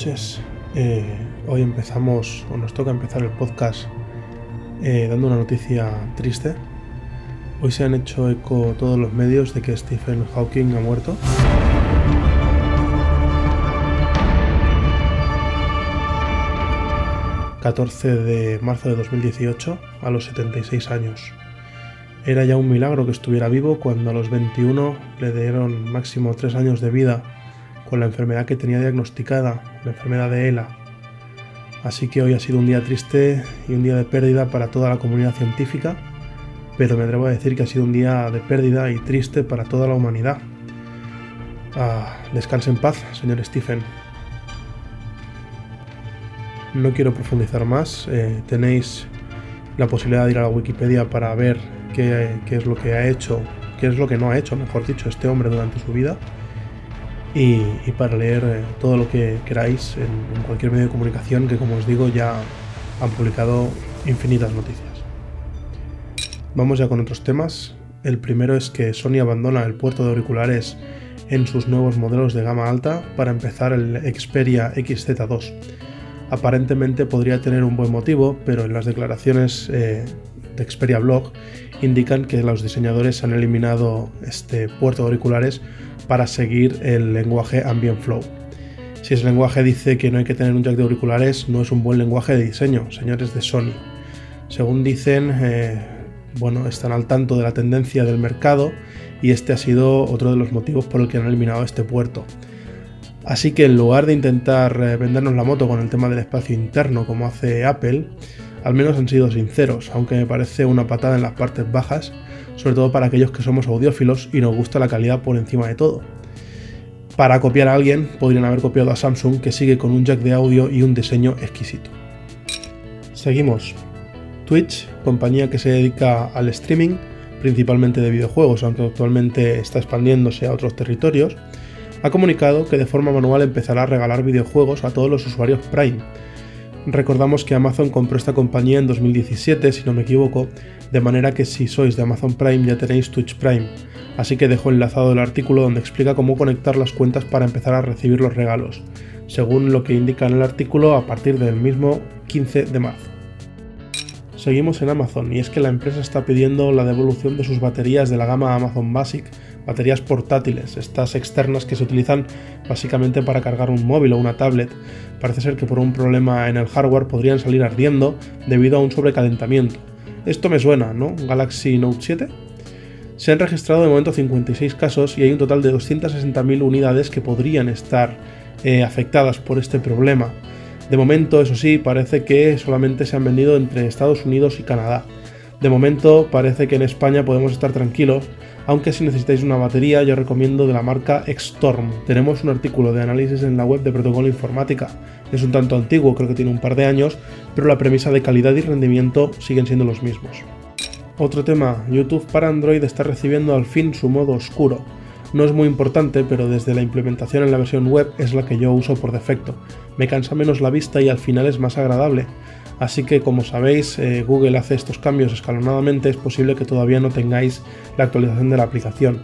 noches. Eh, hoy empezamos, o nos toca empezar el podcast eh, dando una noticia triste. Hoy se han hecho eco todos los medios de que Stephen Hawking ha muerto. ...14 de marzo de 2018, a los 76 años. Era ya un milagro que estuviera vivo cuando a los 21 le dieron máximo 3 años de vida con la enfermedad que tenía diagnosticada, la enfermedad de ELA. Así que hoy ha sido un día triste y un día de pérdida para toda la comunidad científica, pero me atrevo a decir que ha sido un día de pérdida y triste para toda la humanidad. Ah, descanse en paz, señor Stephen. No quiero profundizar más, eh, tenéis la posibilidad de ir a la Wikipedia para ver qué, qué es lo que ha hecho, qué es lo que no ha hecho, mejor dicho, este hombre durante su vida y, para leer eh, todo lo que queráis en, cualquier medio de comunicación que como os digo ya han publicado infinitas noticias. Vamos ya con otros temas. El primero es que Sony abandona el puerto de auriculares en sus nuevos modelos de gama alta para empezar el Xperia XZ2. Aparentemente podría tener un buen motivo, pero en las declaraciones eh, de Xperia Blog indican que los diseñadores han eliminado este puerto de auriculares para seguir el lenguaje Ambient Flow. Si ese lenguaje dice que no hay que tener un jack de auriculares, no es un buen lenguaje de diseño, señores de Sony. Según dicen, eh, bueno, están al tanto de la tendencia del mercado y este ha sido otro de los motivos por el que han eliminado este puerto. Así que en lugar de intentar eh, vendernos la moto con el tema del espacio interno como hace Apple, al menos han sido sinceros, aunque me parece una patada en las partes bajas, sobre todo para aquellos que somos audiófilos y nos gusta la calidad por encima de todo. Para copiar a alguien, podrían haber copiado a Samsung, que sigue con un jack de audio y un diseño exquisito. Seguimos. Twitch, compañía que se dedica al streaming, principalmente de videojuegos, aunque actualmente está expandiéndose a otros territorios, ha comunicado que de forma manual empezará a regalar videojuegos a todos los usuarios Prime, Recordamos que Amazon compró esta compañía en 2017, si no me equivoco, de manera que si sois de Amazon Prime ya tenéis Twitch Prime. Así que dejo enlazado el artículo donde explica cómo conectar las cuentas para empezar a recibir los regalos, según lo que indica en el artículo a partir del mismo 15 de marzo. Seguimos en Amazon y es que la empresa está pidiendo la devolución de sus baterías de la gama Amazon Basic, baterías portátiles, estas externas que se utilizan básicamente para cargar un móvil o una tablet. Parece ser que por un problema en el hardware podrían salir ardiendo debido a un sobrecalentamiento. Esto me suena, ¿no? Galaxy Note 7. Se han registrado de momento 56 casos y hay un total de 260.000 unidades que podrían estar eh, afectadas por este problema. De momento, eso sí, parece que solamente se han vendido entre Estados Unidos y Canadá. De momento parece que en España podemos estar tranquilos, aunque si necesitáis una batería yo recomiendo de la marca Xtorm. Tenemos un artículo de análisis en la web de Protocolo Informática. Es un tanto antiguo, creo que tiene un par de años, pero la premisa de calidad y rendimiento siguen siendo los mismos. Otro tema, YouTube para Android está recibiendo al fin su modo oscuro. No es muy importante, pero desde la implementación en la versión web es la que yo uso por defecto. Me cansa menos la vista y al final es más agradable. Así que como sabéis, eh, Google hace estos cambios escalonadamente, es posible que todavía no tengáis la actualización de la aplicación.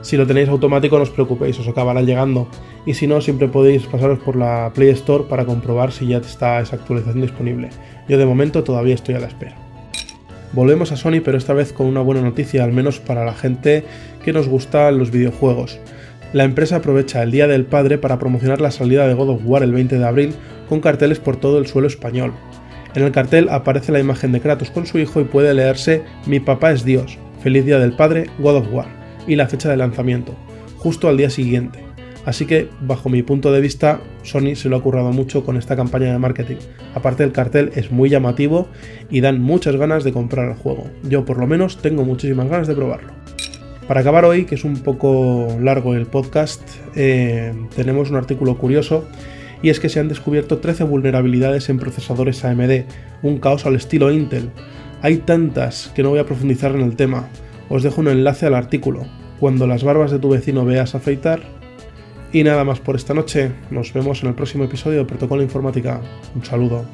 Si lo tenéis automático no os preocupéis, os acabará llegando. Y si no, siempre podéis pasaros por la Play Store para comprobar si ya está esa actualización disponible. Yo de momento todavía estoy a la espera. Volvemos a Sony, pero esta vez con una buena noticia, al menos para la gente que nos gustan los videojuegos. La empresa aprovecha el Día del Padre para promocionar la salida de God of War el 20 de abril con carteles por todo el suelo español. En el cartel aparece la imagen de Kratos con su hijo y puede leerse Mi papá es Dios, feliz Día del Padre, God of War, y la fecha de lanzamiento, justo al día siguiente. Así que, bajo mi punto de vista, Sony se lo ha currado mucho con esta campaña de marketing. Aparte el cartel es muy llamativo y dan muchas ganas de comprar el juego. Yo por lo menos tengo muchísimas ganas de probarlo. Para acabar hoy, que es un poco largo el podcast, eh, tenemos un artículo curioso y es que se han descubierto 13 vulnerabilidades en procesadores AMD, un caos al estilo Intel. Hay tantas que no voy a profundizar en el tema. Os dejo un enlace al artículo. Cuando las barbas de tu vecino veas afeitar, y nada más por esta noche, nos vemos en el próximo episodio de Protocolo Informática. Un saludo.